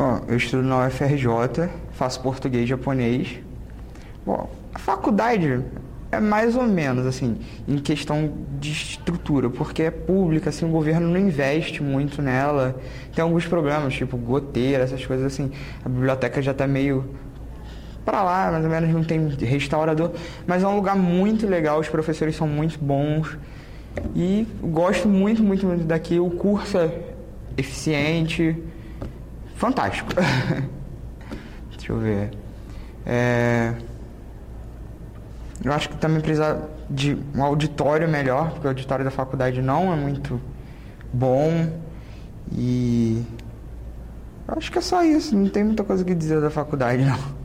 Bom, eu estudo na UFRJ, faço português e japonês. Bom, a faculdade é mais ou menos assim, em questão de estrutura, porque é pública, assim, o governo não investe muito nela. Tem alguns problemas, tipo goteira, essas coisas assim. A biblioteca já está meio para lá, mais ou menos não tem restaurador, mas é um lugar muito legal, os professores são muito bons. E gosto muito, muito, muito daqui. O curso é eficiente, fantástico. Deixa eu ver. É... Eu acho que também precisa de um auditório melhor, porque o auditório da faculdade não é muito bom. E eu acho que é só isso, não tem muita coisa que dizer da faculdade não.